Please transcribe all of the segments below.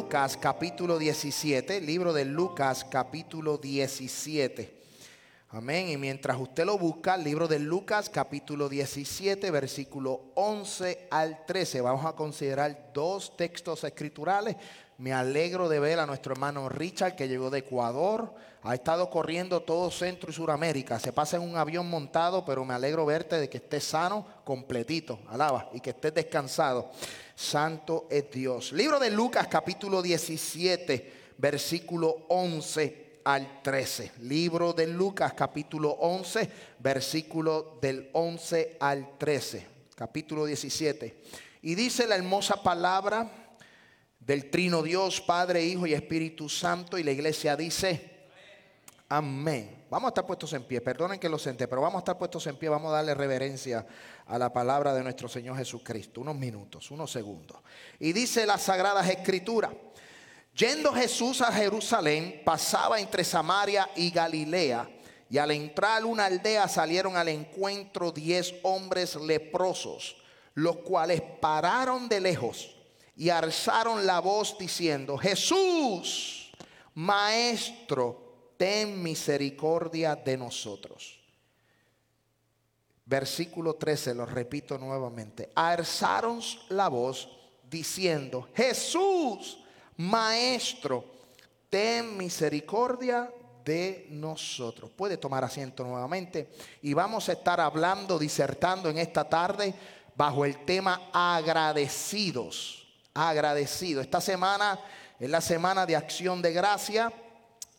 Lucas capítulo 17, libro de Lucas capítulo 17. Amén. Y mientras usted lo busca, libro de Lucas capítulo 17, versículo 11 al 13. Vamos a considerar dos textos escriturales. Me alegro de ver a nuestro hermano Richard que llegó de Ecuador. Ha estado corriendo todo Centro y Suramérica. Se pasa en un avión montado, pero me alegro verte de que estés sano, completito. Alaba. Y que estés descansado. Santo es Dios. Libro de Lucas capítulo 17, versículo 11 al 13. Libro de Lucas capítulo 11, versículo del 11 al 13. Capítulo 17. Y dice la hermosa palabra del trino Dios, Padre, Hijo y Espíritu Santo. Y la iglesia dice, amén. Vamos a estar puestos en pie. Perdonen que lo senté, pero vamos a estar puestos en pie. Vamos a darle reverencia a la palabra de nuestro Señor Jesucristo. Unos minutos, unos segundos. Y dice las Sagradas Escrituras. Yendo Jesús a Jerusalén, pasaba entre Samaria y Galilea. Y al entrar una aldea salieron al encuentro diez hombres leprosos, los cuales pararon de lejos y alzaron la voz diciendo, Jesús, Maestro, ten misericordia de nosotros versículo 13, lo repito nuevamente, alzaron la voz diciendo, Jesús, Maestro, ten misericordia de nosotros. Puede tomar asiento nuevamente y vamos a estar hablando, disertando en esta tarde bajo el tema agradecidos, agradecidos. Esta semana es la semana de acción de gracia.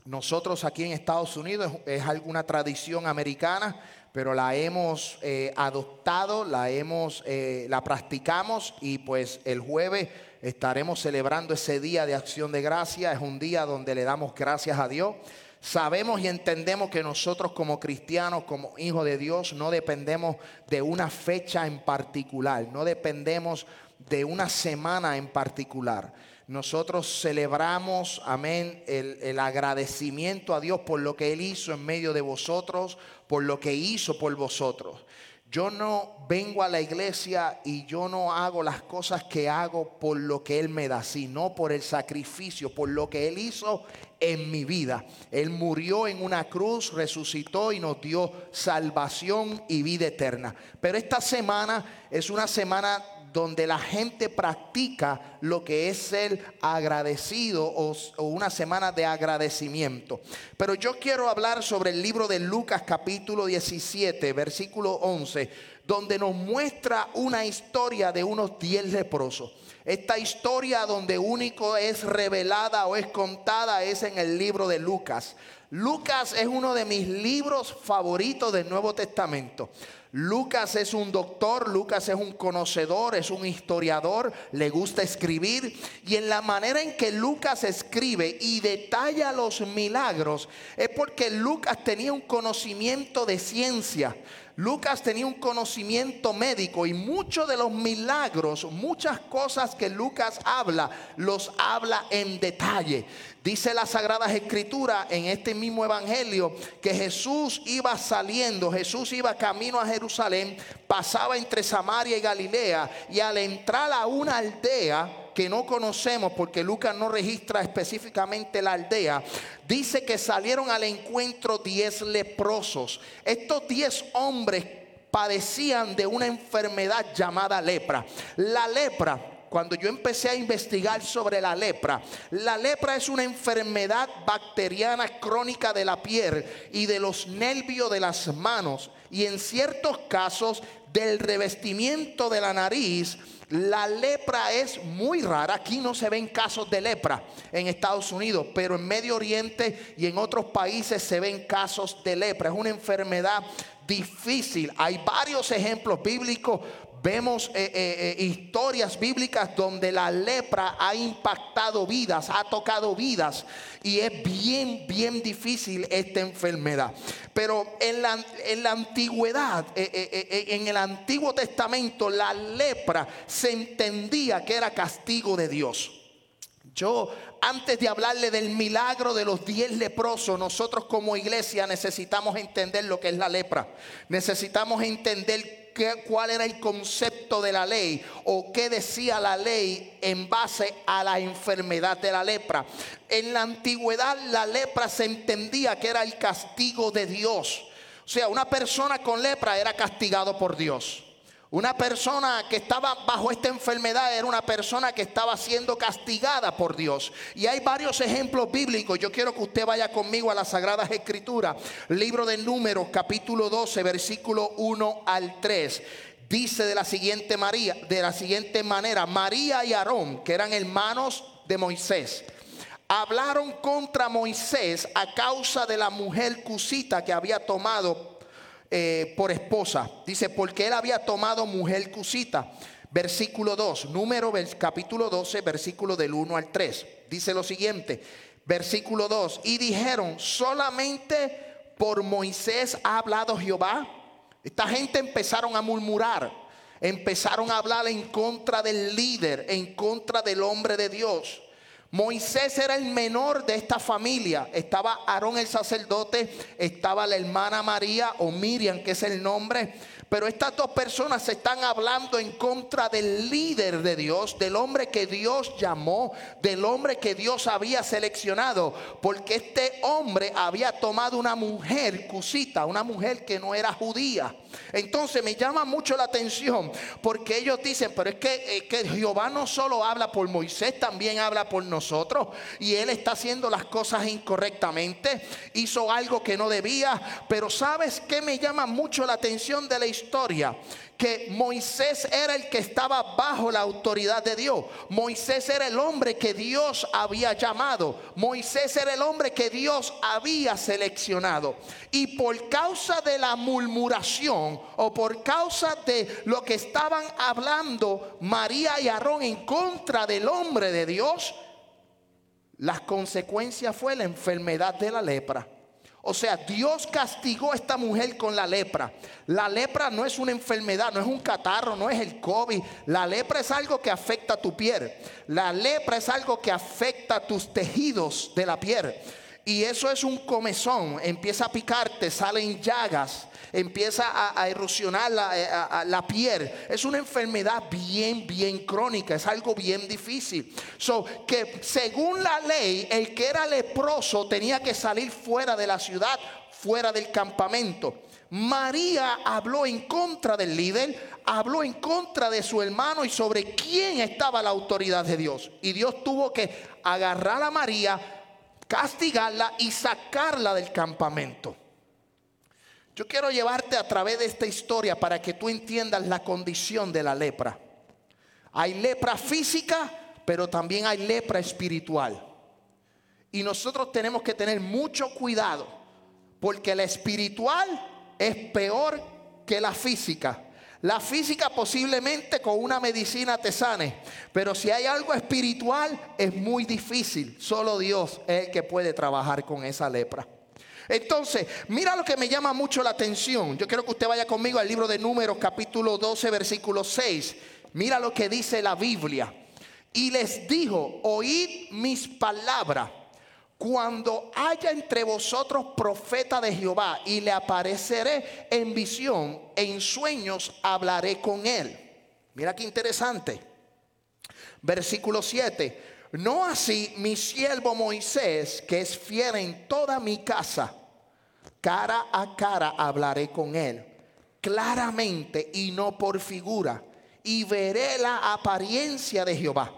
Nosotros aquí en Estados Unidos es alguna tradición americana pero la hemos eh, adoptado, la hemos, eh, la practicamos y pues el jueves estaremos celebrando ese día de acción de gracia. Es un día donde le damos gracias a Dios. Sabemos y entendemos que nosotros como cristianos, como hijos de Dios, no dependemos de una fecha en particular, no dependemos de una semana en particular. Nosotros celebramos, amén, el, agradecimiento a Dios por lo que Él hizo en medio de vosotros, por lo que hizo por vosotros. Yo no vengo a la iglesia y yo no hago las cosas que hago por lo que Él me da, sino por el sacrificio, por lo que Él hizo en mi vida. Él murió en una cruz, resucitó y nos dio salvación y vida eterna. Pero esta semana es una semana donde la gente practica lo que es ser agradecido o, una semana de agradecimiento. Pero yo quiero hablar sobre el libro de Lucas capítulo 17, versículo 11, donde nos muestra una historia de unos diez leprosos. Esta historia donde único es revelada o es contada es en el libro de Lucas. Lucas es uno de mis libros favoritos del Nuevo Testamento. Lucas es un doctor, Lucas es un conocedor, es un historiador, le gusta escribir. Y en la manera en que Lucas escribe y detalla los milagros, es porque Lucas tenía un conocimiento de ciencia. Lucas tenía un conocimiento médico y muchos de los milagros, muchas cosas que Lucas habla, los habla en detalle. Dice las Sagradas Escrituras en este mismo Evangelio que Jesús iba saliendo, Jesús iba camino a Jerusalén, pasaba entre Samaria y Galilea y al entrar a una aldea, que no conocemos porque Lucas no registra específicamente la aldea, dice que salieron al encuentro diez leprosos. Estos diez hombres padecían de una enfermedad llamada lepra. La lepra cuando yo empecé a investigar sobre la lepra, la lepra es una enfermedad bacteriana crónica de la piel y de los nervios de las manos y en ciertos casos del revestimiento de la nariz la lepra es muy rara. Aquí no se ven casos de lepra en Estados Unidos, pero en Medio Oriente y en otros países se ven casos de lepra. Es una enfermedad difícil. Hay varios ejemplos bíblicos Vemos eh, eh, eh, historias bíblicas donde la lepra ha impactado vidas, ha tocado vidas y es bien, bien difícil esta enfermedad. Pero en la, en la antigüedad, en el Antiguo Testamento, la lepra se entendía que era castigo de Dios. Yo, antes de hablarle del milagro de los diez leprosos, nosotros como iglesia necesitamos entender lo que es la lepra. Necesitamos entender cuál era el concepto de la ley o qué decía la ley en base a la enfermedad de la lepra. En la antigüedad la lepra se entendía que era el castigo de Dios. O sea, una persona con lepra era castigado por Dios. Una persona que estaba bajo esta enfermedad era una persona que estaba siendo castigada por Dios. Y hay varios ejemplos bíblicos. Yo quiero que usted vaya conmigo a las Sagradas Escrituras. Libro de Números, capítulo 12, versículo 1 al 3 dice de la siguiente María, de la siguiente manera, María y Aarón, que eran hermanos de Moisés, hablaron contra Moisés a causa de la mujer cusita que había tomado eh, por esposa. Dice, porque él había tomado mujer cusita. Versículo 2, número capítulo 12, versículo del 1 al 3. Dice lo siguiente, versículo 2, y dijeron, solamente por Moisés ha hablado Jehová. Esta gente empezaron a murmurar, empezaron a hablar en contra del líder, en contra del hombre de Dios. Moisés era el menor de esta familia. Estaba Aarón el sacerdote, estaba la hermana María o Miriam, que es el nombre. Pero estas dos personas se están hablando en contra del líder de Dios, del hombre que Dios llamó, del hombre que Dios había seleccionado. Porque este hombre había tomado una mujer cusita, una mujer que no era judía. Entonces me llama mucho la atención porque ellos dicen, pero es que, que Jehová no solo habla por Moisés, también habla por nosotros. Y él está haciendo las cosas incorrectamente, hizo algo que no debía. Pero ¿sabes qué me llama mucho la atención de la historia? Que Moisés era el que estaba bajo la autoridad de Dios. Moisés era el hombre que Dios había llamado. Moisés era el hombre que Dios había seleccionado. Y por causa de la murmuración o por causa de lo que estaban hablando María y Aarón en contra del hombre de Dios, las consecuencias fue la enfermedad de la lepra. O sea, Dios castigó a esta mujer con la lepra. La lepra no es una enfermedad, no es un catarro, no es el COVID. La lepra es algo que afecta a tu piel. La lepra es algo que afecta a tus tejidos de la piel. Y eso es un comezón. Empieza a picarte, salen llagas empieza a, erosionar eh, la, piel. Es una enfermedad bien, bien crónica, es algo bien difícil. So, que según la ley, el que era leproso tenía que salir fuera de la ciudad, fuera del campamento. María habló en contra del líder, habló en contra de su hermano y sobre quién estaba la autoridad de Dios. Y Dios tuvo que agarrar a María, castigarla y sacarla del campamento. Yo quiero llevarte a través de esta historia para que tú entiendas la condición de la lepra. Hay lepra física, pero también hay lepra espiritual. Y nosotros tenemos que tener mucho cuidado, porque la espiritual es peor que la física. La física posiblemente con una medicina te sane, pero si hay algo espiritual es muy difícil. Solo Dios es el que puede trabajar con esa lepra. Entonces, mira lo que me llama mucho la atención. Yo quiero que usted vaya conmigo al libro de Números, capítulo 12, versículo 6. Mira lo que dice la Biblia. Y les dijo, oíd mis palabras. Cuando haya entre vosotros profeta de Jehová y le apareceré en visión, en sueños hablaré con él. Mira qué interesante. Versículo 7. No así mi siervo Moisés, que es fiel en toda mi casa cara a cara hablaré con él, claramente y no por figura. y veré la apariencia de Jehová.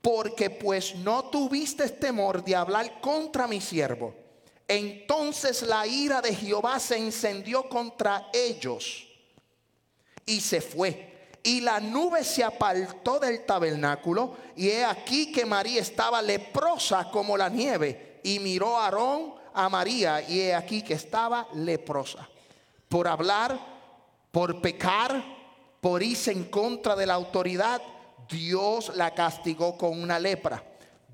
Porque pues no tuviste temor de hablar contra mi siervo. Entonces la ira de Jehová se encendió contra ellos y se fue. Y la nube se apartó del tabernáculo y he aquí que María estaba leprosa como la nieve. Y miró a Aarón a María y he aquí que estaba leprosa. Por hablar, por pecar, por irse en contra de la autoridad, Dios la castigó con una lepra.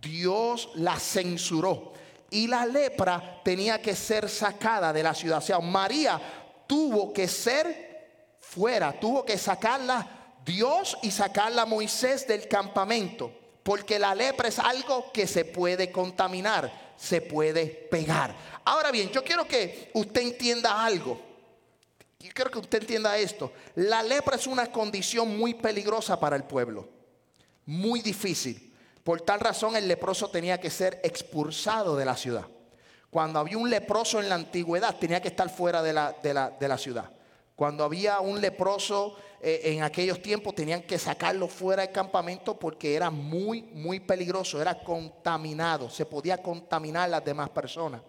Dios la censuró. Y la lepra tenía que ser sacada de la ciudad. O sea, María tuvo que ser fuera, tuvo que sacarla Dios y sacarla Moisés del campamento. Porque la lepra es algo que se puede contaminar, se puede pegar. Ahora bien, yo quiero que usted entienda algo. Yo quiero que usted entienda esto. La lepra es una condición muy peligrosa para el pueblo. Muy difícil. Por tal razón el leproso tenía que ser expulsado de la ciudad. Cuando había un leproso en la antigüedad tenía que estar fuera de la, de la, ciudad. Cuando había un leproso eh, en aquellos tiempos tenían que sacarlo fuera del campamento porque era muy, muy peligroso, era contaminado, se podía contaminar las demás personas.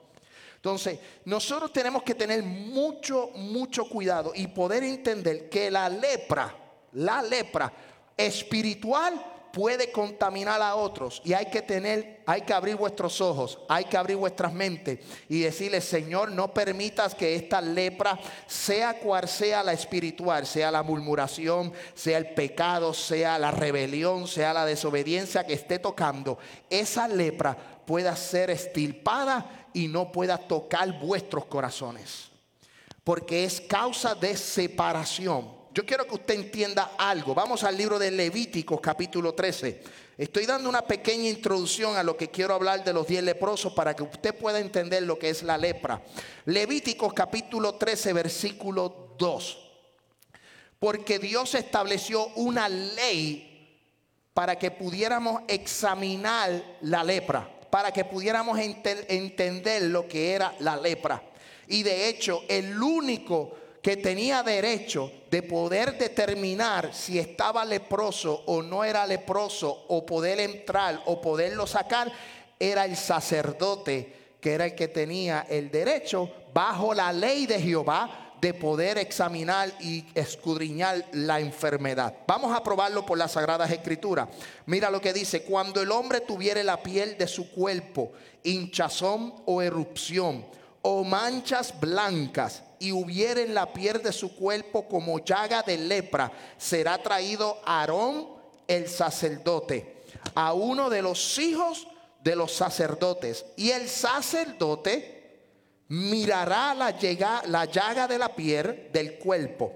Entonces, nosotros tenemos que tener mucho, mucho cuidado y poder entender que la lepra, la lepra espiritual puede contaminar a otros y hay que tener, hay que abrir vuestros ojos, hay que abrir vuestras mentes y decirle, Señor, no permitas que esta lepra, sea cual sea la espiritual, sea la murmuración, sea el pecado, sea la rebelión, sea la desobediencia que esté tocando, esa lepra pueda ser estilpada y no pueda tocar vuestros corazones. Porque es causa de separación. Yo quiero que usted entienda algo. Vamos al libro de Levíticos capítulo 13. Estoy dando una pequeña introducción a lo que quiero hablar de los diez leprosos para que usted pueda entender lo que es la lepra. Levíticos capítulo 13 versículo 2. Porque Dios estableció una ley para que pudiéramos examinar la lepra para que pudiéramos entender lo que era la lepra. Y de hecho, el único que tenía derecho de poder determinar si estaba leproso o no era leproso, o poder entrar o poderlo sacar, era el sacerdote, que era el que tenía el derecho bajo la ley de Jehová de poder examinar y escudriñar la enfermedad. Vamos a probarlo por las Sagradas Escrituras. Mira lo que dice, cuando el hombre tuviere la piel de su cuerpo hinchazón o erupción o manchas blancas y hubiere en la piel de su cuerpo como llaga de lepra, será traído Aarón el sacerdote a uno de los hijos de los sacerdotes y el sacerdote mirará la, la llaga de la piel del cuerpo.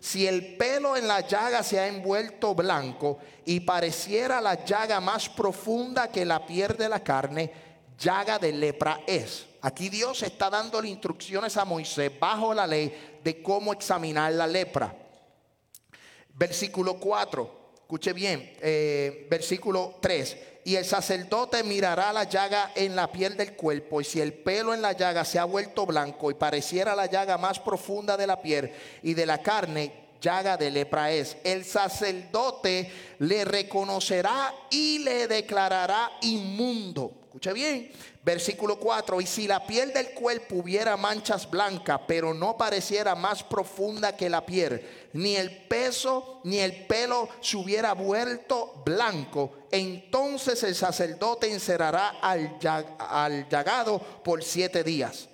Si el pelo en la llaga se ha envuelto blanco y pareciera la llaga más profunda que la piel de la carne, llaga de lepra es. Aquí Dios está dando instrucciones a Moisés bajo la ley de cómo examinar la lepra. Versículo 4, escuche bien, eh, versículo 3 y el sacerdote mirará la llaga en la piel del cuerpo, y si el pelo en la llaga se ha vuelto blanco y pareciera la llaga más profunda de la piel y de la carne, llaga de lepra es. El sacerdote le reconocerá y le declarará inmundo. Escuche bien, versículo 4. Y si la piel del cuerpo hubiera manchas blancas, pero no pareciera más profunda que la piel, ni el peso ni el pelo se hubiera vuelto blanco, entonces el sacerdote encerrará al, al llagado por siete días.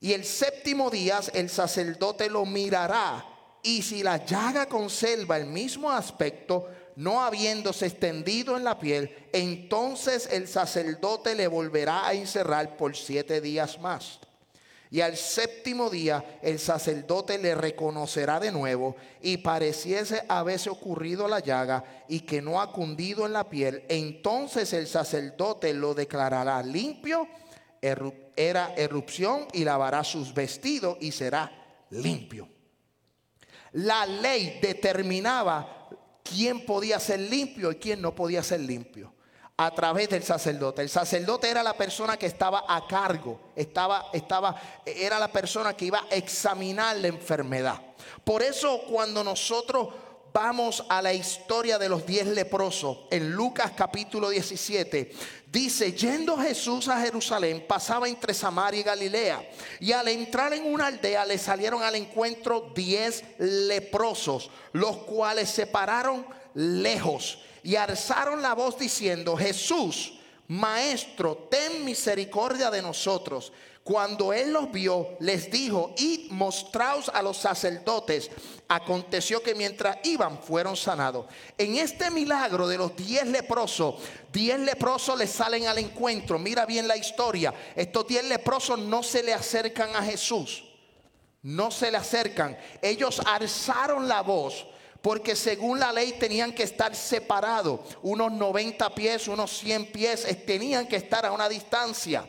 Y el séptimo día el sacerdote lo mirará. Y si la llaga conserva el mismo aspecto, no habiéndose extendido en la piel, entonces el sacerdote le volverá a encerrar por siete días más. Y al séptimo día el sacerdote le reconocerá de nuevo y pareciese haberse ocurrido la llaga y que no ha cundido en la piel, entonces el sacerdote lo declarará limpio, era erupción y lavará sus vestidos y será limpio. La ley determinaba quién podía ser limpio y quién no podía ser limpio a través del sacerdote. El sacerdote era la persona que estaba a cargo, estaba, estaba, era la persona que iba a examinar la enfermedad. Por eso cuando nosotros vamos a la historia de los diez leprosos en Lucas capítulo 17. Dice, yendo Jesús a Jerusalén, pasaba entre Samaria y Galilea. Y al entrar en una aldea le salieron al encuentro diez leprosos, los cuales se pararon lejos y alzaron la voz diciendo, Jesús, Maestro, ten misericordia de nosotros. Cuando él los vio, les dijo, id mostraos a los sacerdotes. Aconteció que mientras iban, fueron sanados. En este milagro de los diez leprosos, diez leprosos les salen al encuentro. Mira bien la historia. Estos diez leprosos no se le acercan a Jesús. No se le acercan. Ellos alzaron la voz porque según la ley tenían que estar separados, unos 90 pies, unos 100 pies, tenían que estar a una distancia.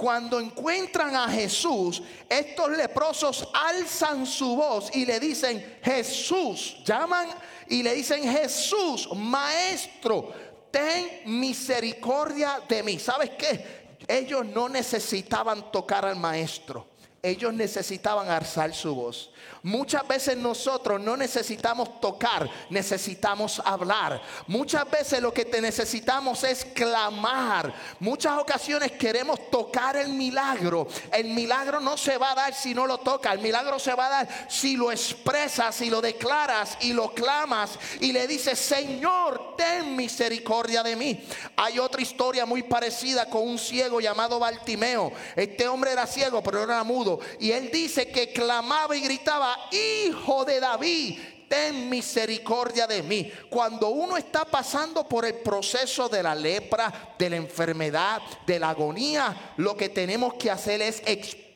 Cuando encuentran a Jesús, estos leprosos alzan su voz y le dicen, Jesús, llaman y le dicen, Jesús, maestro, ten misericordia de mí. ¿Sabes qué? Ellos no necesitaban tocar al maestro. Ellos necesitaban alzar su voz. Muchas veces nosotros no necesitamos tocar, necesitamos hablar. Muchas veces lo que te necesitamos es clamar. Muchas ocasiones queremos tocar el milagro. El milagro no se va a dar si no lo toca. El milagro se va a dar si lo expresas, si lo declaras y lo clamas y le dices, Señor, ten misericordia de mí. Hay otra historia muy parecida con un ciego llamado Bartimeo. Este hombre era ciego, pero era mudo. Y él dice que clamaba y gritaba hijo de David, ten misericordia de mí. Cuando uno está pasando por el proceso de la lepra, de la enfermedad, de la agonía, lo que tenemos que hacer es expresar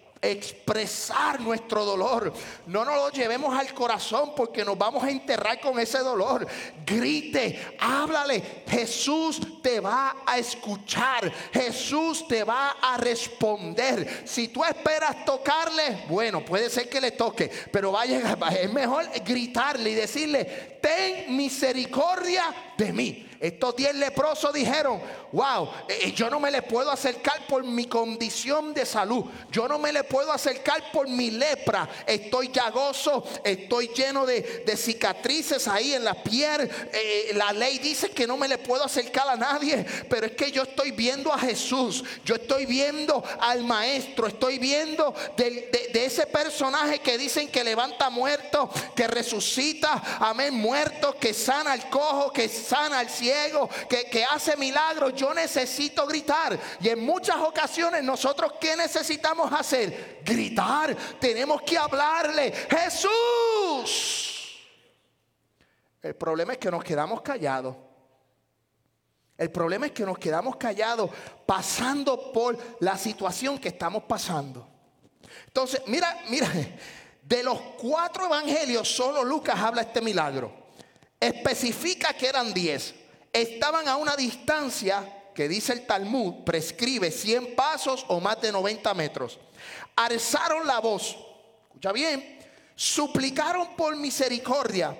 nuestro dolor. No nos lo llevemos al corazón porque nos vamos a enterrar con ese dolor. Grite, háblale. Jesús te va a escuchar. Jesús te va a responder. Si tú esperas tocarle, bueno, puede ser que le toque, pero vaya, es mejor gritarle y decirle, ten misericordia de mí. Estos diez leprosos dijeron, wow, eh, yo no me le puedo acercar por mi condición de salud. Yo no me le puedo acercar por mi lepra. Estoy llagoso, estoy lleno de, cicatrices ahí en la piel. Eh, la ley dice que no me le puedo acercar a nadie, pero es que yo estoy viendo a Jesús. Yo estoy viendo al maestro. Estoy viendo de, de ese personaje que dicen que levanta muertos, que resucita, amén, muertos, que sana al cojo, que sana al cielo que, hace milagros, yo necesito gritar. Y en muchas ocasiones nosotros, ¿qué necesitamos hacer? Gritar. Tenemos que hablarle. Jesús. El problema es que nos quedamos callados. El problema es que nos quedamos callados pasando por la situación que estamos pasando. Entonces, mira, mira, de los cuatro evangelios, solo Lucas habla este milagro. Especifica que eran diez estaban a una distancia que dice el Talmud, prescribe 100 pasos o más de 90 metros. Alzaron la voz, escucha bien, suplicaron por misericordia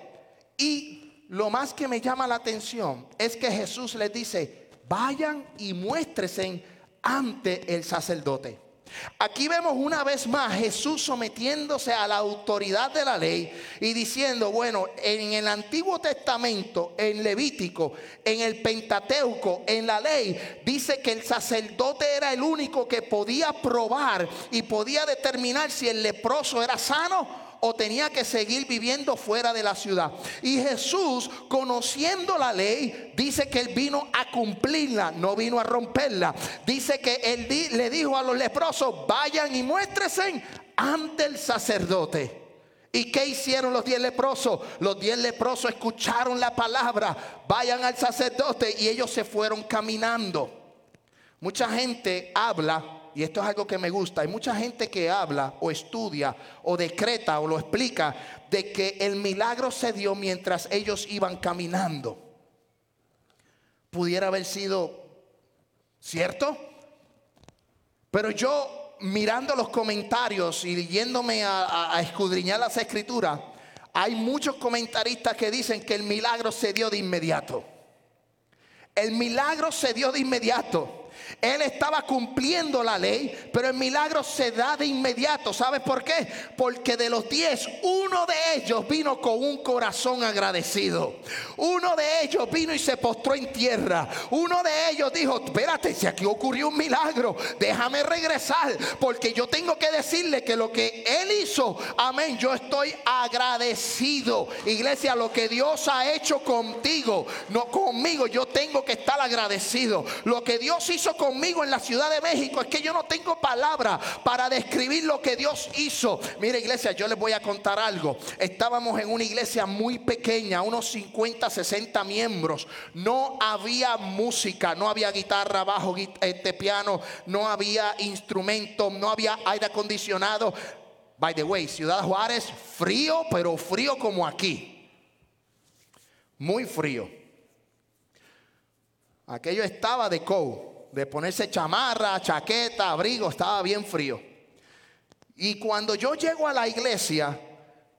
y lo más que me llama la atención es que Jesús les dice, vayan y muéstresen ante el sacerdote. Aquí vemos una vez más Jesús sometiéndose a la autoridad de la ley y diciendo, bueno, en el Antiguo Testamento, en Levítico, en el Pentateuco, en la ley, dice que el sacerdote era el único que podía probar y podía determinar si el leproso era sano o tenía que seguir viviendo fuera de la ciudad. Y Jesús, conociendo la ley, dice que él vino a cumplirla, no vino a romperla. Dice que él le dijo a los leprosos, vayan y muéstresen ante el sacerdote. ¿Y qué hicieron los diez leprosos? Los diez leprosos escucharon la palabra, vayan al sacerdote y ellos se fueron caminando. Mucha gente habla y esto es algo que me gusta, hay mucha gente que habla o estudia o decreta o lo explica de que el milagro se dio mientras ellos iban caminando. Pudiera haber sido cierto, pero yo mirando los comentarios y yéndome a, a escudriñar las escrituras, hay muchos comentaristas que dicen que el milagro se dio de inmediato. El milagro se dio de inmediato. Él estaba cumpliendo la ley, pero el milagro se da de inmediato. ¿Sabes por qué? Porque de los diez, uno de ellos vino con un corazón agradecido. Uno de ellos vino y se postró en tierra. Uno de ellos dijo, espérate, si aquí ocurrió un milagro, déjame regresar, porque yo tengo que decirle que lo que Él hizo, amén, yo estoy agradecido. Iglesia, lo que Dios ha hecho contigo, no conmigo, yo tengo que estar agradecido. Lo que Dios hizo conmigo en la Ciudad de México es que yo no tengo palabra para describir lo que Dios hizo. Mire iglesia, yo les voy a contar algo. Estábamos en una iglesia muy pequeña, unos 50, 60 miembros. No había música, no había guitarra, bajo, este piano, no había instrumento, no había aire acondicionado. By the way, Ciudad Juárez, frío, pero frío como aquí. Muy frío. Aquello estaba de co, de ponerse chamarra, chaqueta, abrigo, estaba bien frío. Y cuando yo llego a la iglesia,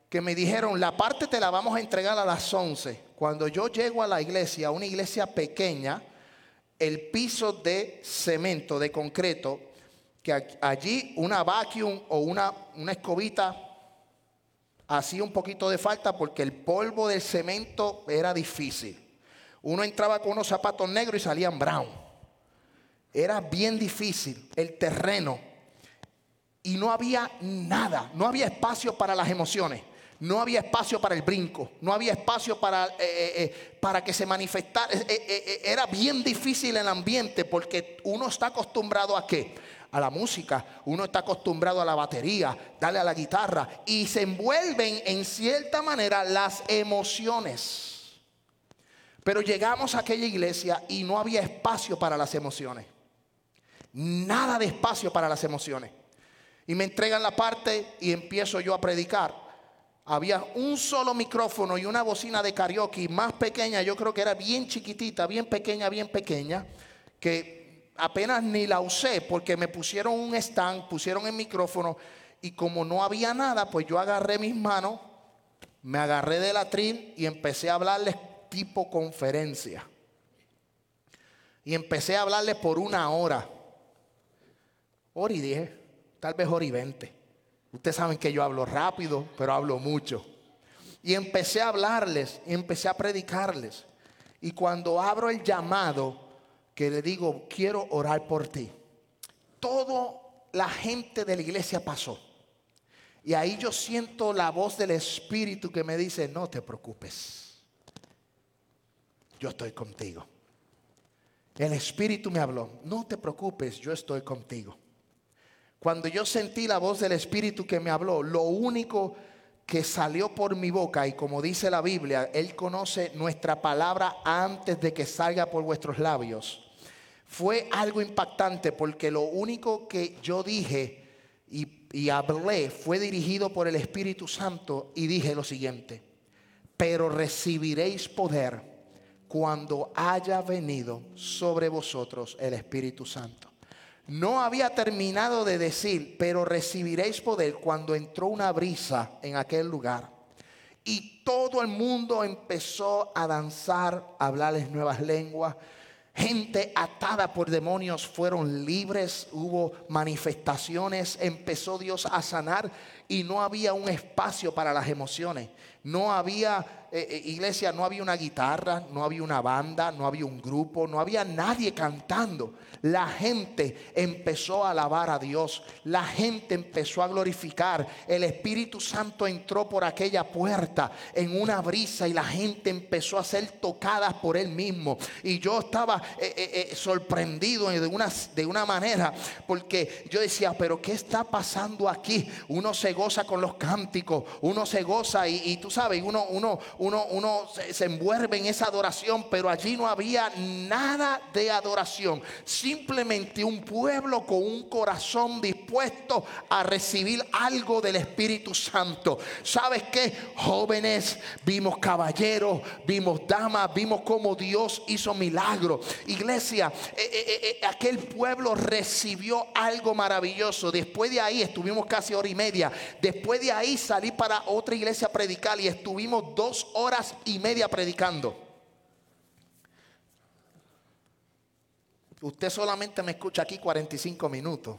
que me dijeron, la parte te la vamos a entregar a las 11. Cuando yo llego a la iglesia, una iglesia pequeña, el piso de cemento, de concreto, que allí una vacuum o una, una escobita hacía un poquito de falta porque el polvo del cemento era difícil. Uno entraba con unos zapatos negros y salían brown. Era bien difícil el terreno. Y no había nada, no había espacio para las emociones. No había espacio para el brinco, no había espacio para, eh, eh, eh, para que se manifestara. era bien difícil el ambiente porque uno está acostumbrado a qué? A la música, uno está acostumbrado a la batería, darle a la guitarra y se envuelven en cierta manera las emociones. Pero llegamos a aquella iglesia y no había espacio para las emociones. Nada de espacio para las emociones. Y me entregan la parte y empiezo yo a predicar. Había un solo micrófono y una bocina de karaoke más pequeña, yo creo que era bien chiquitita, bien pequeña, bien pequeña, que apenas ni la usé porque me pusieron un stand, pusieron el micrófono y como no había nada, pues yo agarré mis manos, me agarré de la trin y empecé a hablarles tipo conferencia. Y empecé a hablarle por una hora. Y diez, tal vez y veinte. Ustedes saben que yo hablo rápido, pero hablo mucho. Y empecé a hablarles, y empecé a predicarles. Y cuando abro el llamado, que le digo, quiero orar por ti, toda la gente de la iglesia pasó. Y ahí yo siento la voz del Espíritu que me dice, no te preocupes yo estoy contigo. El Espíritu me habló, no te preocupes, yo estoy contigo. Cuando yo sentí la voz del Espíritu que me habló, lo único que salió por mi boca, y como dice la Biblia, Él conoce nuestra palabra antes de que salga por vuestros labios, fue algo impactante porque lo único que yo dije y, hablé fue dirigido por el Espíritu Santo y dije lo siguiente, pero recibiréis poder cuando haya venido sobre vosotros el Espíritu Santo. No había terminado de decir, pero recibiréis poder cuando entró una brisa en aquel lugar. Y todo el mundo empezó a danzar, a hablarles nuevas lenguas. Gente atada por demonios fueron libres, hubo manifestaciones, empezó Dios a sanar y no había un espacio para las emociones. No había, eh, eh, iglesia, no había una guitarra, no había una banda, no había un grupo, no había nadie cantando la gente empezó a alabar a Dios, la gente empezó a glorificar, el Espíritu Santo entró por aquella puerta en una brisa y la gente empezó a ser tocadas por él mismo. Y yo estaba eh, sorprendido de una, de una manera, porque yo decía, pero ¿qué está pasando aquí? Uno se goza con los cánticos, uno se goza y, tú sabes, uno, uno, uno, uno se, se envuelve en esa adoración, pero allí no había nada de adoración simplemente un pueblo con un corazón dispuesto a recibir algo del Espíritu Santo. ¿Sabes qué? Jóvenes, vimos caballeros, vimos damas, vimos cómo Dios hizo milagros. Iglesia, eh, eh, eh, aquel pueblo recibió algo maravilloso. Después de ahí estuvimos casi hora y media. Después de ahí salí para otra iglesia a predicar y estuvimos dos horas y media predicando. usted solamente me escucha aquí 45 minutos.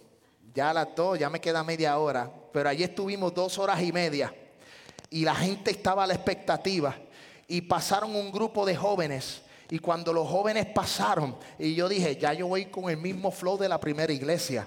Ya a las ya me queda media hora. Pero allí estuvimos dos horas y media. Y la gente estaba a la expectativa. Y pasaron un grupo de jóvenes. Y cuando los jóvenes pasaron, y yo dije, ya yo voy con el mismo flow de la primera iglesia.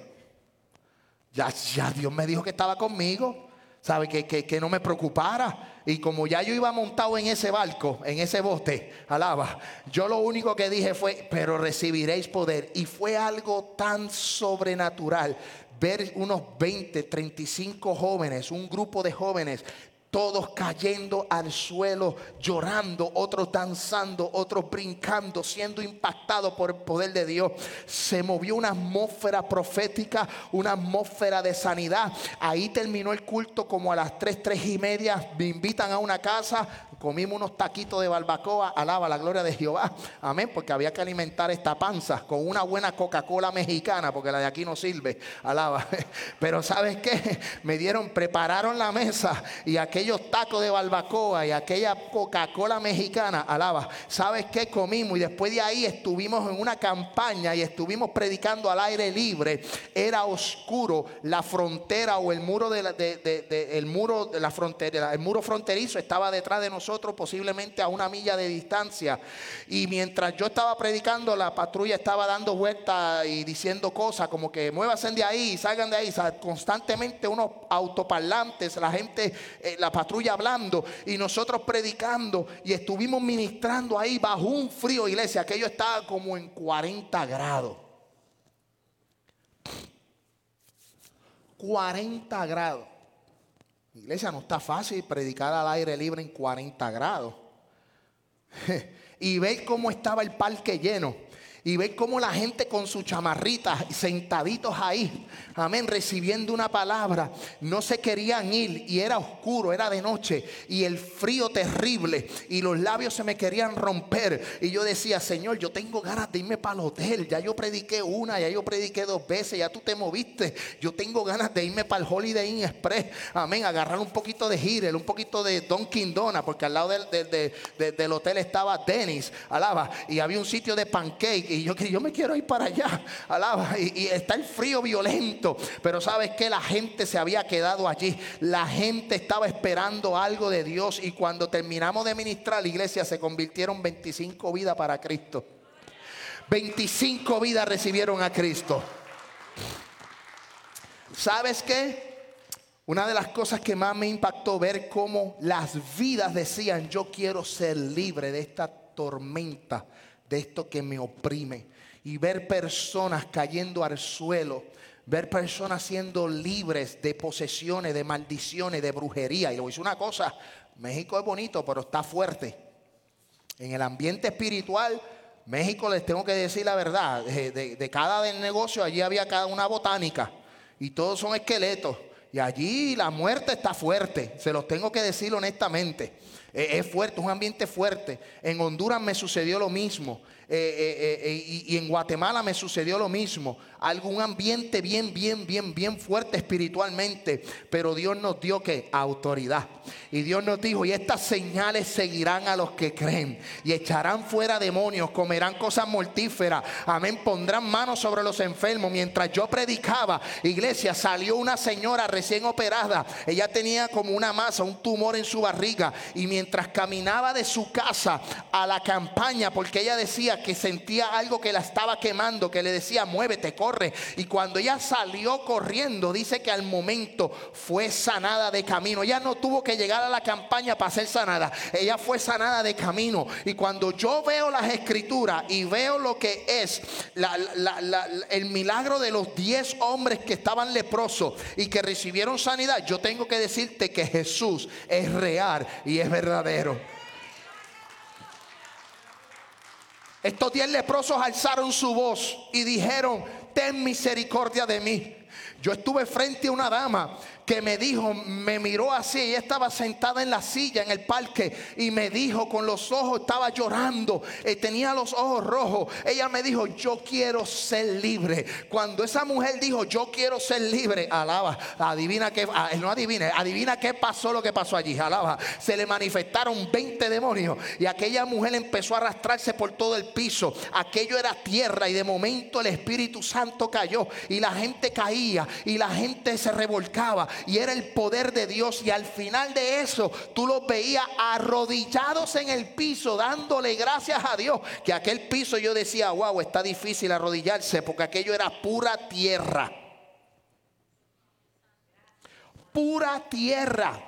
Ya, ya Dios me dijo que estaba conmigo. ¿Sabe? Que, que, no me preocupara. Y como ya yo iba montado en ese barco, en ese bote, alaba, yo lo único que dije fue, pero recibiréis poder. Y fue algo tan sobrenatural ver unos 20, 35 jóvenes, un grupo de jóvenes todos cayendo al suelo, llorando, otros danzando, otros brincando, siendo impactados por el poder de Dios. Se movió una atmósfera profética, una atmósfera de sanidad. Ahí terminó el culto como a las 3, 3 y media. Me invitan a una casa, comimos unos taquitos de barbacoa, alaba la gloria de Jehová. Amén, porque había que alimentar esta panza con una buena Coca-Cola mexicana, porque la de aquí no sirve, alaba. Pero ¿sabes qué? Me dieron, prepararon la mesa y aquellos tacos de barbacoa y aquella Coca-Cola mexicana, alaba. ¿Sabes qué comimos? Y después de ahí estuvimos en una campaña y estuvimos predicando al aire libre. Era oscuro la frontera o el muro de, la, el muro de la frontera, el muro fronterizo estaba detrás de nosotros posiblemente a una milla de distancia. Y mientras yo estaba predicando, la patrulla estaba dando vueltas y diciendo cosas como que muévanse de ahí, salgan de ahí. constantemente unos autoparlantes, la gente, eh, la patrulla hablando y nosotros predicando y estuvimos ministrando ahí bajo un frío, iglesia. Aquello estaba como en 40 grados. 40 grados. Iglesia, no está fácil predicar al aire libre en 40 grados. y ver cómo estaba el parque lleno y ver cómo la gente con sus chamarritas sentaditos ahí, amén, recibiendo una palabra, no se querían ir y era oscuro, era de noche y el frío terrible y los labios se me querían romper. Y yo decía, Señor, yo tengo ganas de irme para el hotel, ya yo prediqué una, ya yo prediqué dos veces, ya tú te moviste, yo tengo ganas de irme para el Holiday Inn Express, amén, agarrar un poquito de Hirel, un poquito de Dunkin' Donuts, porque al lado del, del hotel estaba Dennis, alaba, y había un sitio de pancake y yo, yo me quiero ir para allá, alaba, y, está el frío violento, pero sabes que la gente se había quedado allí, la gente estaba esperando algo de Dios y cuando terminamos de ministrar la iglesia se convirtieron 25 vidas para Cristo. 25 vidas recibieron a Cristo. ¿Sabes qué? Una de las cosas que más me impactó ver cómo las vidas decían, yo quiero ser libre de esta tormenta de esto que me oprime. Y ver personas cayendo al suelo, ver personas siendo libres de posesiones, de maldiciones, de brujería. Y le voy a decir una cosa, México es bonito, pero está fuerte. En el ambiente espiritual, México, les tengo que decir la verdad, de, de cada negocio allí había cada una botánica y todos son esqueletos. Y allí la muerte está fuerte, se los tengo que decir honestamente. Es fuerte, un ambiente fuerte. En Honduras me sucedió lo mismo. Eh, eh, eh, y, en Guatemala me sucedió lo mismo. Algún ambiente bien, bien, bien, bien fuerte espiritualmente. Pero Dios nos dio que autoridad. Y Dios nos dijo, y estas señales seguirán a los que creen. Y echarán fuera demonios, comerán cosas mortíferas. Amén, pondrán manos sobre los enfermos. Mientras yo predicaba, iglesia, salió una señora recién operada. Ella tenía como una masa, un tumor en su barriga. Y mientras caminaba de su casa a la campaña, porque ella decía que sentía algo que la estaba quemando, que le decía, muévete, corre. Y cuando ella salió corriendo, dice que al momento fue sanada de camino. Ella no tuvo que llegar a la campaña para ser sanada. Ella fue sanada de camino. Y cuando yo veo las escrituras y veo lo que es el milagro de los 10 hombres que estaban leprosos y que recibieron sanidad, yo tengo que decirte que Jesús es real y es verdad Estos diez leprosos alzaron su voz y dijeron, ten misericordia de mí. Yo estuve frente a una dama que me dijo, me miró así, ella estaba sentada en la silla en el parque y me dijo con los ojos, estaba llorando, eh, tenía los ojos rojos. Ella me dijo, yo quiero ser libre. Cuando esa mujer dijo, yo quiero ser libre, alaba, adivina qué, ah, no adivina, adivina qué pasó lo que pasó allí, alaba. Se le manifestaron 20 demonios y aquella mujer empezó a arrastrarse por todo el piso. Aquello era tierra y de momento el Espíritu Santo cayó y la gente caía y la gente se revolcaba y era el poder de Dios. Y al final de eso tú los veías arrodillados en el piso dándole gracias a Dios. Que aquel piso yo decía wow está difícil arrodillarse porque aquello era pura tierra pura tierra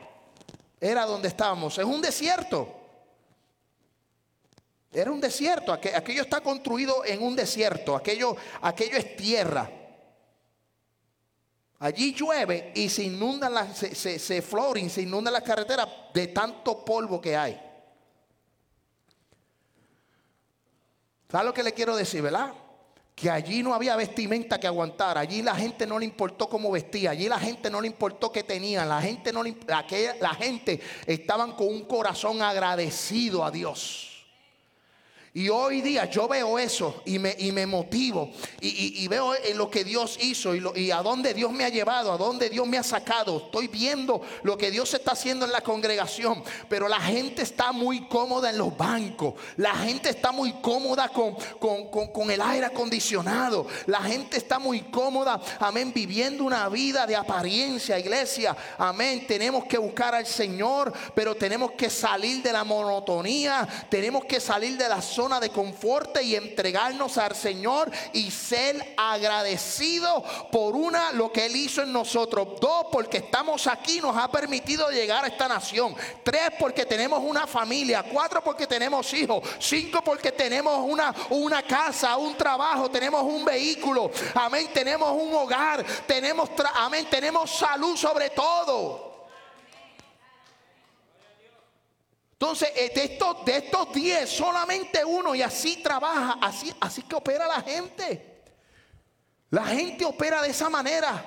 era donde estábamos. Es un desierto. Era un desierto, aquello está construido en un desierto, aquello, aquello es tierra. Allí llueve y se inundan las, se, se, se se inundan las carreteras de tanto polvo que hay. ¿Sabes lo que le quiero decir, verdad? Que allí no había vestimenta que aguantar. Allí la gente no le importó cómo vestía. Allí la gente no le importó qué tenían. La gente no le, la gente estaban con un corazón agradecido a Dios. Y hoy día yo veo eso y me, y me motivo. Y, veo en lo que Dios hizo y, y, a dónde Dios me ha llevado, a dónde Dios me ha sacado. Estoy viendo lo que Dios está haciendo en la congregación, pero la gente está muy cómoda en los bancos, la gente está muy cómoda con, con el aire acondicionado, la gente está muy cómoda, amén, viviendo una vida de apariencia, iglesia, amén. Tenemos que buscar al Señor, pero tenemos que salir de la monotonía, tenemos que salir de la de confort y entregarnos al Señor y ser agradecido por una lo que Él hizo en nosotros. Dos, porque estamos aquí, nos ha permitido llegar a esta nación. Tres, porque tenemos una familia. Cuatro, porque tenemos hijos. Cinco, porque tenemos una, una casa, un trabajo, tenemos un vehículo. Amén, tenemos un hogar, tenemos, amén, tenemos salud sobre todo. Entonces, eh, de estos, de estos 10, solamente uno, y así trabaja, así, así que opera la gente. La gente opera de esa manera.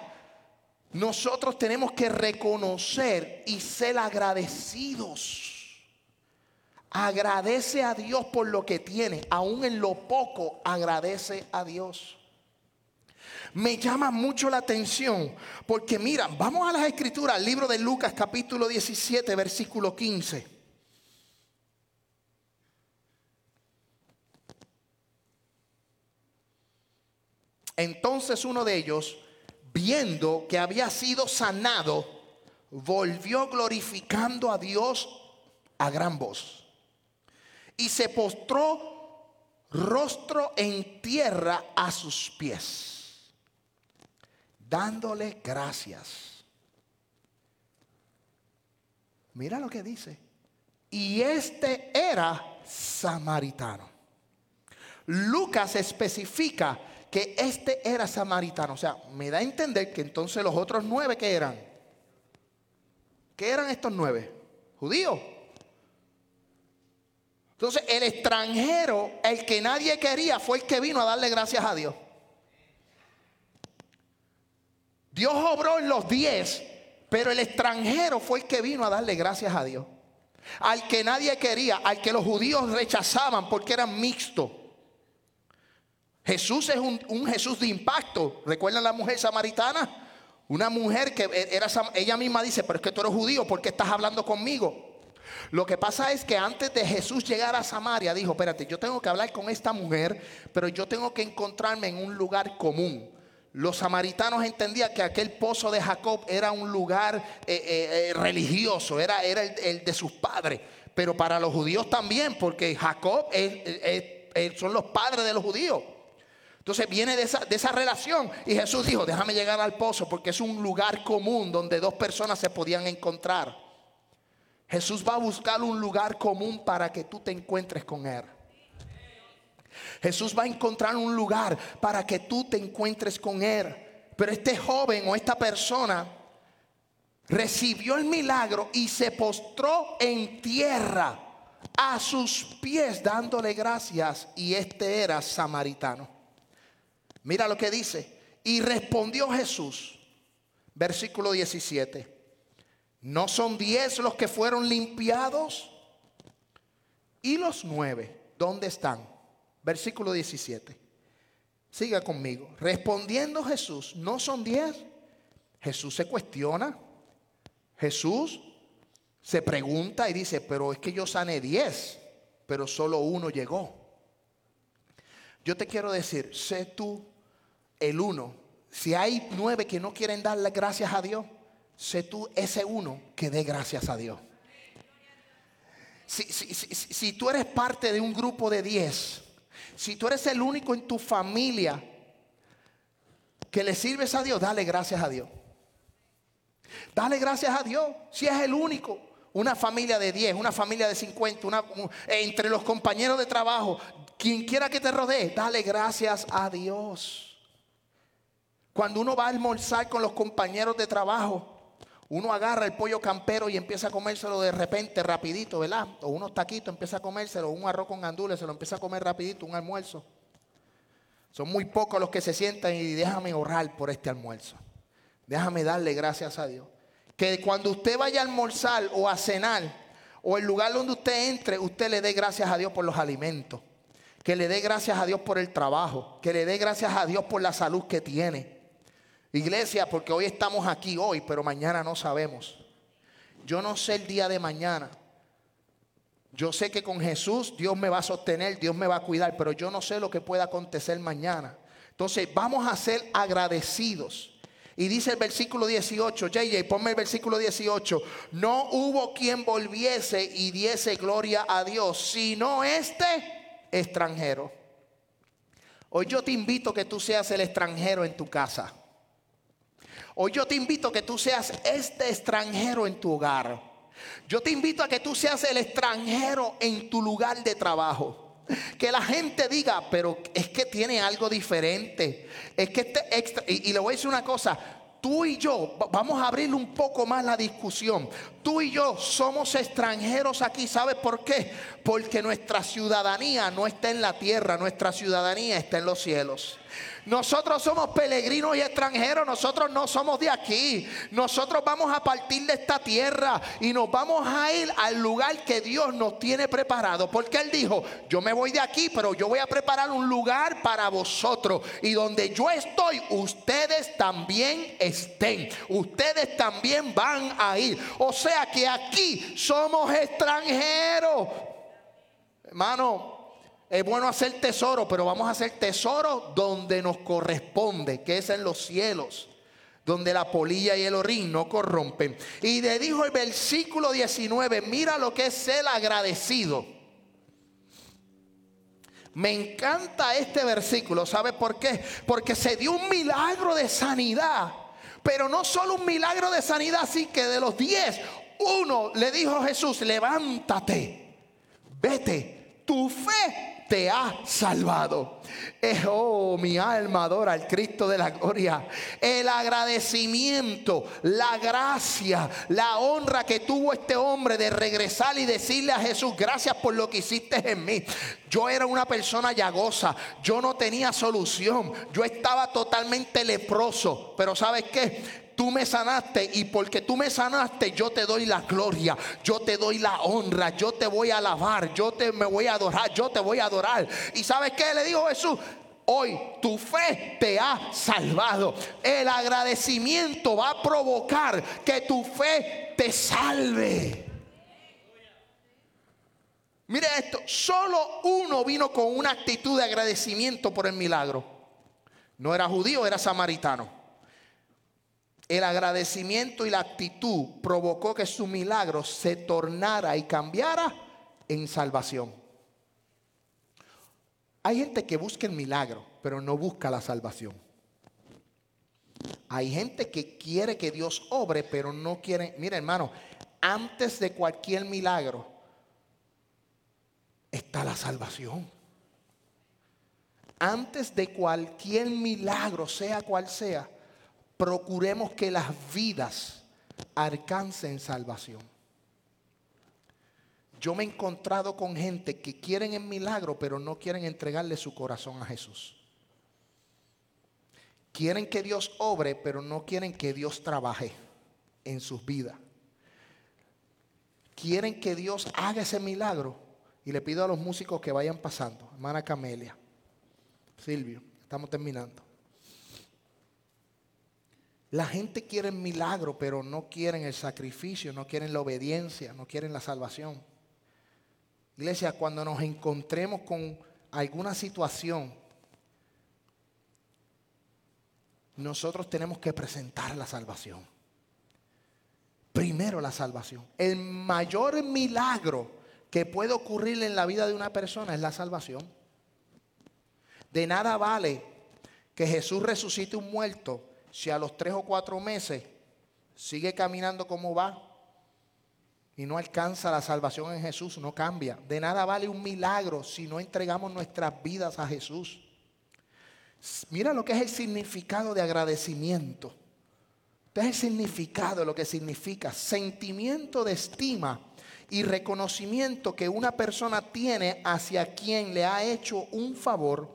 Nosotros tenemos que reconocer y ser agradecidos. Agradece a Dios por lo que tiene, aún en lo poco, agradece a Dios. Me llama mucho la atención porque mira, vamos a las escrituras, al libro de Lucas capítulo 17, versículo 15. Entonces uno de ellos, viendo que había sido sanado, volvió glorificando a Dios a gran voz. Y se postró rostro en tierra a sus pies, dándole gracias. Mira lo que dice. Y este era samaritano. Lucas especifica que este era samaritano. O sea, me da a entender que entonces los otros nueve que eran. ¿Qué eran estos nueve? Judíos. Entonces el extranjero, el que nadie quería, fue el que vino a darle gracias a Dios. Dios obró en los diez, pero el extranjero fue el que vino a darle gracias a Dios. Al que nadie quería, al que los judíos rechazaban porque eran mixtos. Jesús es un, Jesús de impacto. ¿Recuerdan la mujer samaritana? Una mujer que era, ella misma dice, pero es que tú eres judío, ¿por qué estás hablando conmigo? Lo que pasa es que antes de Jesús llegar a Samaria, dijo, espérate, yo tengo que hablar con esta mujer, pero yo tengo que encontrarme en un lugar común. Los samaritanos entendían que aquel pozo de Jacob era un lugar eh, eh, eh, religioso, era, era el, de sus padres, pero para los judíos también, porque Jacob son los padres de los judíos. Entonces viene de esa, de esa relación. Y Jesús dijo, déjame llegar al pozo porque es un lugar común donde dos personas se podían encontrar. Jesús va a buscar un lugar común para que tú te encuentres con Él. Jesús va a encontrar un lugar para que tú te encuentres con Él. Pero este joven o esta persona recibió el milagro y se postró en tierra a sus pies dándole gracias. Y este era samaritano. Mira lo que dice. Y respondió Jesús, versículo 17. ¿No son diez los que fueron limpiados? ¿Y los nueve? ¿Dónde están? Versículo 17. Siga conmigo. Respondiendo Jesús, ¿no son diez? Jesús se cuestiona. Jesús se pregunta y dice, pero es que yo sané diez, pero solo uno llegó. Yo te quiero decir, sé tú el uno. Si hay nueve que no quieren darle gracias a Dios, sé tú ese uno que dé gracias a Dios. Si, tú eres parte de un grupo de diez, si tú eres el único en tu familia que le sirves a Dios, dale gracias a Dios. Dale gracias a Dios si es el único. Una familia de 10, una familia de 50, una, entre los compañeros de trabajo, quien quiera que te rodee, dale gracias a Dios. Cuando uno va a almorzar con los compañeros de trabajo, uno agarra el pollo campero y empieza a comérselo de repente, rapidito, ¿verdad? O unos taquitos, empieza a comérselo, un arroz con gandules, se lo empieza a comer rapidito, un almuerzo. Son muy pocos los que se sientan y déjame orar por este almuerzo. Déjame darle gracias a Dios. Que cuando usted vaya a almorzar o a cenar, o el lugar donde usted entre, usted le dé gracias a Dios por los alimentos. Que le dé gracias a Dios por el trabajo. Que le dé gracias a Dios por la salud que tiene. Iglesia, porque hoy estamos aquí hoy, pero mañana no sabemos. Yo no sé el día de mañana. Yo sé que con Jesús Dios me va a sostener, Dios me va a cuidar, pero yo no sé lo que pueda acontecer mañana. Entonces vamos a ser agradecidos. Y dice el versículo 18, JJ, ponme el versículo 18, no hubo quien volviese y diese gloria a Dios, sino este extranjero. Hoy yo te invito a que tú seas el extranjero en tu casa. Hoy yo te invito a que tú seas este extranjero en tu hogar. Yo te invito a que tú seas el extranjero en tu lugar de trabajo. Que la gente diga, pero es que tiene algo diferente. Es que este extra, y, y le voy a decir una cosa, tú y yo, vamos a abrir un poco más la discusión. Tú y yo somos extranjeros aquí. ¿Sabes por qué? Porque nuestra ciudadanía no está en la tierra, nuestra ciudadanía está en los cielos. Nosotros somos peregrinos y extranjeros, nosotros no somos de aquí. Nosotros vamos a partir de esta tierra y nos vamos a ir al lugar que Dios nos tiene preparado. Porque Él dijo, yo me voy de aquí, pero yo voy a preparar un lugar para vosotros. Y donde yo estoy, ustedes también estén. Ustedes también van a ir. O sea que aquí somos extranjeros. Hermano, es bueno hacer tesoro, pero vamos a hacer tesoro donde nos corresponde, que es en los cielos, donde la polilla y el orín no corrompen. Y le dijo el versículo 19, mira lo que es ser agradecido. Me encanta este versículo, ¿sabe por qué? Porque se dio un milagro de sanidad, pero no solo un milagro de sanidad, así que de los diez, uno le dijo a Jesús, levántate, vete, tu fe te ha salvado. Eh, oh, mi alma adora al Cristo de la gloria. El agradecimiento, la gracia, la honra que tuvo este hombre de regresar y decirle a Jesús, gracias por lo que hiciste en mí. Yo era una persona llagosa, yo no tenía solución, yo estaba totalmente leproso, pero ¿sabes qué? Tú me sanaste y porque tú me sanaste yo te doy la gloria, yo te doy la honra, yo te voy a alabar, yo te me voy a adorar, yo te voy a adorar. ¿Y sabes qué le dijo Jesús? Hoy tu fe te ha salvado. El agradecimiento va a provocar que tu fe te salve. Mire esto, solo uno vino con una actitud de agradecimiento por el milagro. No era judío, era samaritano. El agradecimiento y la actitud provocó que su milagro se tornara y cambiara en salvación. Hay gente que busca el milagro, pero no busca la salvación. Hay gente que quiere que Dios obre, pero no quiere. Mira, hermano, antes de cualquier milagro está la salvación. Antes de cualquier milagro, sea cual sea, procuremos que las vidas alcancen salvación. Yo me he encontrado con gente que quieren el milagro, pero no quieren entregarle su corazón a Jesús. Quieren que Dios obre, pero no quieren que Dios trabaje en sus vidas. quieren que Dios haga ese milagro. Y le pido a los músicos que vayan pasando. Hermana Camelia, Silvio, estamos terminando. La gente quiere el milagro, pero no quieren el sacrificio, no quieren la obediencia, no quieren la salvación. Iglesia, cuando nos encontremos con alguna situación, nosotros tenemos que presentar la salvación. Primero la salvación. El mayor milagro que puede ocurrir en la vida de una persona es la salvación. De nada vale que Jesús resucite un muerto si a los tres o cuatro meses sigue caminando como va y no alcanza la salvación en Jesús, no cambia. De nada vale un milagro si no entregamos nuestras vidas a Jesús. Mira lo que es el significado de agradecimiento. Este es el significado lo que significa sentimiento de estima y reconocimiento que una persona tiene hacia quien le ha hecho un favor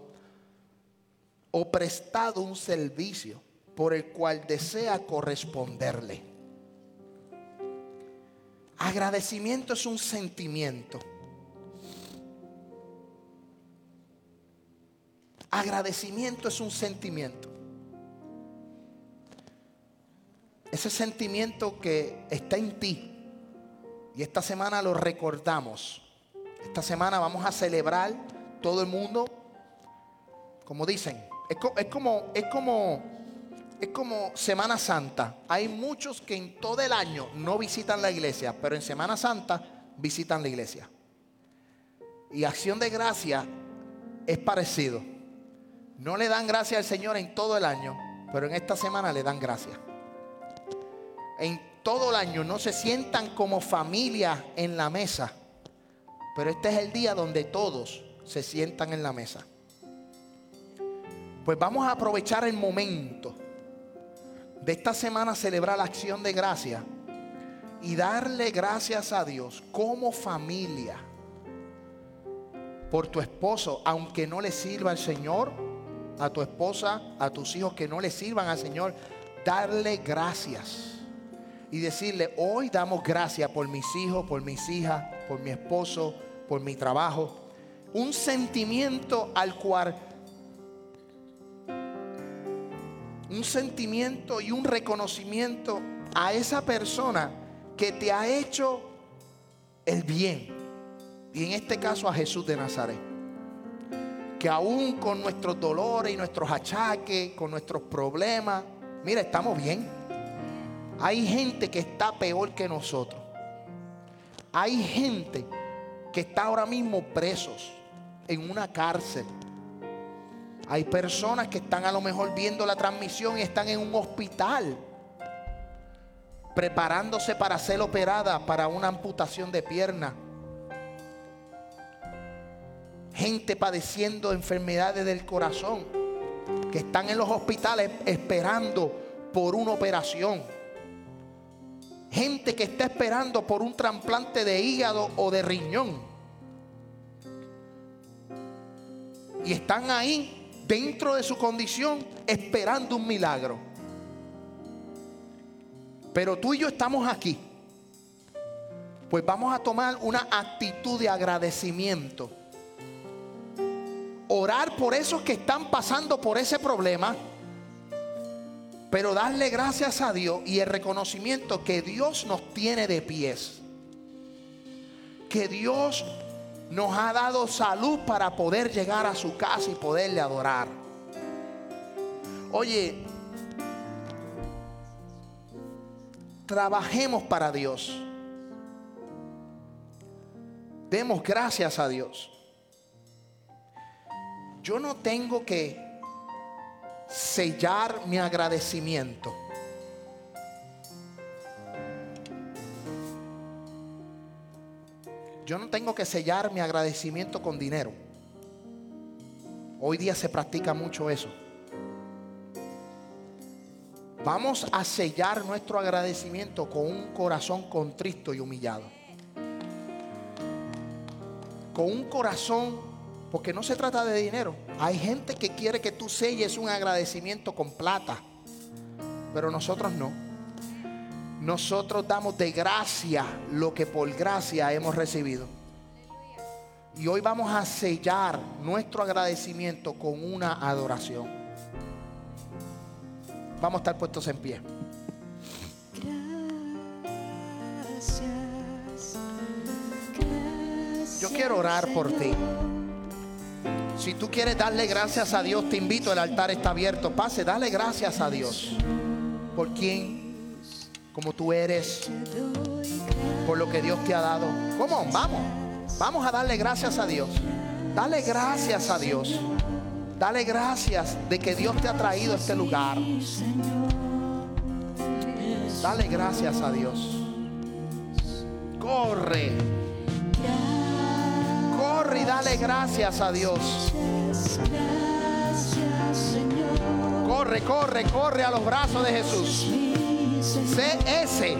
o prestado un servicio por el cual desea corresponderle. Agradecimiento es un sentimiento. Agradecimiento es un sentimiento. Ese sentimiento que está en ti. Y esta semana lo recordamos. Esta semana vamos a celebrar todo el mundo. Como dicen, es, como, es como es como Semana Santa. Hay muchos que en todo el año no visitan la iglesia, pero en Semana Santa visitan la iglesia. Y acción de gracia es parecido. No le dan gracia al Señor en todo el año, pero en esta semana le dan gracia. En todo el año no se sientan como familia en la mesa, pero este es el día donde todos se sientan en la mesa. Pues vamos a aprovechar el momento de esta semana celebrar la acción de gracia y darle gracias a Dios como familia por tu esposo, aunque no le sirva al Señor, a tu esposa, a tus hijos que no le sirvan al Señor, darle gracias y decirle, hoy damos gracias por mis hijos, por mis hijas, por mi esposo, por mi trabajo. Un sentimiento al cual un sentimiento y un reconocimiento a esa persona que te ha hecho el bien. Y en este caso a Jesús de Nazaret. Que aún con nuestros dolores y nuestros achaques, con nuestros problemas, mira, estamos bien. Hay gente que está peor que nosotros. Hay gente que está ahora mismo presos en una cárcel hay personas que están a lo mejor viendo la transmisión y están en un hospital preparándose para ser operada para una amputación de pierna. Gente padeciendo enfermedades del corazón que están en los hospitales esperando por una operación. Gente que está esperando por un trasplante de hígado o de riñón. Y están ahí dentro de su condición esperando un milagro. Pero tú y yo estamos aquí. Pues vamos a tomar una actitud de agradecimiento. Orar por esos que están pasando por ese problema. Pero darle gracias a Dios y el reconocimiento que Dios nos tiene de pies. Que Dios nos ha dado salud para poder llegar a su casa y poderle adorar. Oye, trabajemos para Dios. Demos gracias a Dios. Yo no tengo que sellar mi agradecimiento. Yo no tengo que sellar mi agradecimiento con dinero. Hoy día se practica mucho eso. Vamos a sellar nuestro agradecimiento con un corazón contristo y humillado. Con un corazón, porque no se trata de dinero. Hay gente que quiere que tú selles un agradecimiento con plata, pero nosotros no. Nosotros damos de gracia lo que por gracia hemos recibido. Y hoy vamos a sellar nuestro agradecimiento con una adoración. Vamos a estar puestos en pie. Yo quiero orar por ti. Si tú quieres darle gracias a Dios, te invito, el altar está abierto. Pase, dale gracias a Dios. Por quien, como tú eres, por lo que Dios te ha dado. Vamos. Vamos a darle gracias a Dios. Dale gracias a Dios. Dale gracias de que Dios te ha traído a este lugar. Dale gracias a Dios. Corre. Corre y dale gracias a Dios. Corre, corre, corre a los brazos de Jesús. Sé ese.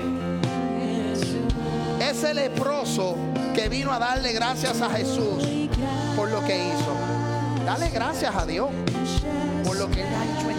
Ese leproso que vino a darle gracias a Jesús por lo que hizo. Dale gracias a Dios por lo que ha hecho